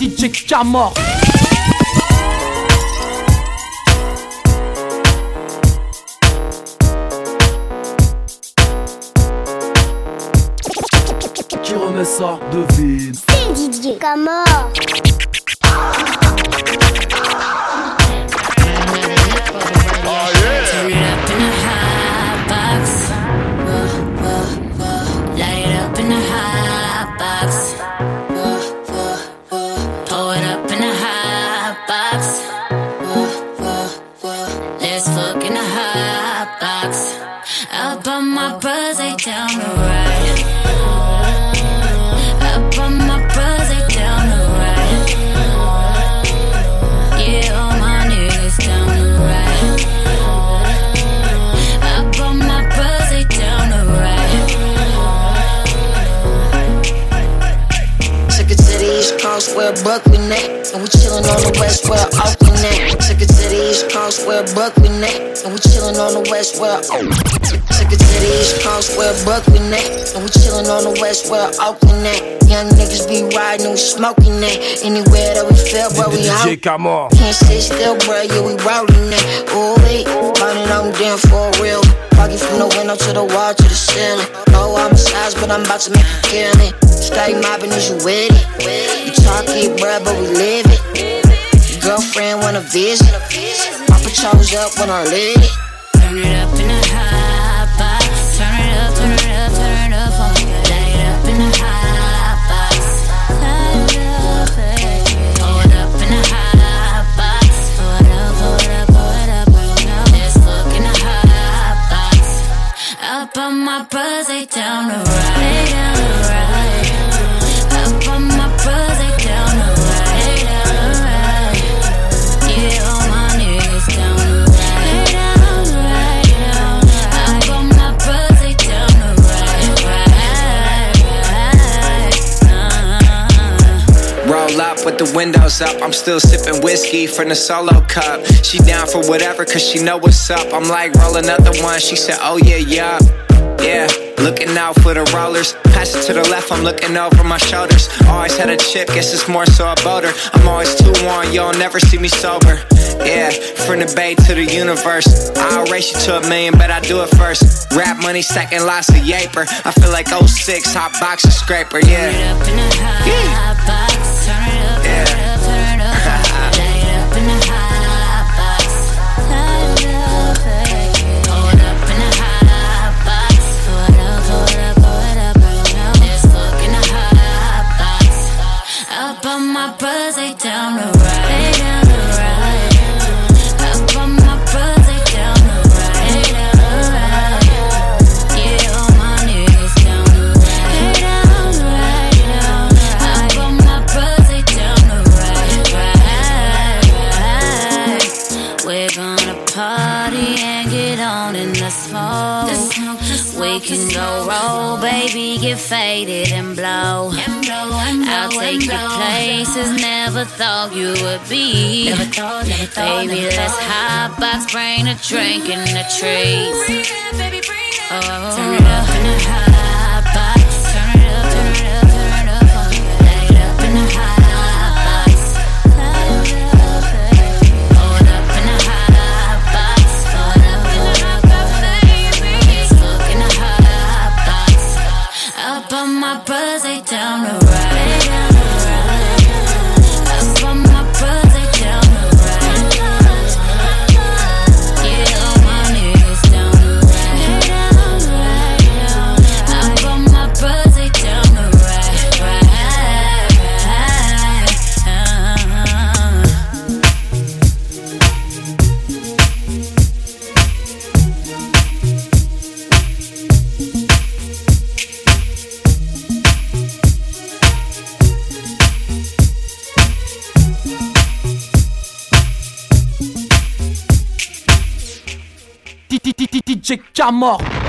DJ Camor Qui remet ça devine C'est DJ Camor East Coast where Brooklyn at. And we chillin' on the West where Oakland at. Took it to the East Coast where Brooklyn at. And we chillin' on the West where Took it to the East Coast where Brooklyn at. And we chillin' on the West where Oakland at. Young niggas be riding, we smoking that. Anywhere that we feel, where we out. Can't sit still, bruh, yeah, we rollin' that. Ooh, wait, burning on them for real. Foggy from the window to the wall to the ceiling. Oh, I'm a size, but I'm about to make you kill it. Stay mobbing, is you with it? Talk it, bruh, but we live it. Girlfriend wanna vision. My patrols up when I lit it. Turn it up in the hot box. Turn it up, turn it up, turn it up for me. Light it up in the hot box. Light it up. Pour it up in hot box. It up, it up, it up, hot box. Up on my bros, they down the right. With the windows up. I'm still sipping whiskey from the solo cup. She down for whatever, cause she know what's up. I'm like, roll another one. She said, oh yeah, yeah. Yeah, looking out for the rollers. Pass it to the left, I'm looking over my shoulders. Always had a chip, guess it's more so about her. I'm always too on, y'all never see me sober. Yeah, from the bay to the universe. I'll race you to a million, but I do it first. Rap money, stacking lots of yaper. I feel like 06, hot boxer scraper, it yeah. In the smoke. We can go roll, baby, get faded and blow. I'll take you places never thought you would be. Baby, let's hot box, bring a drink and a treat. Oh, turn it up c'est qu'à mort.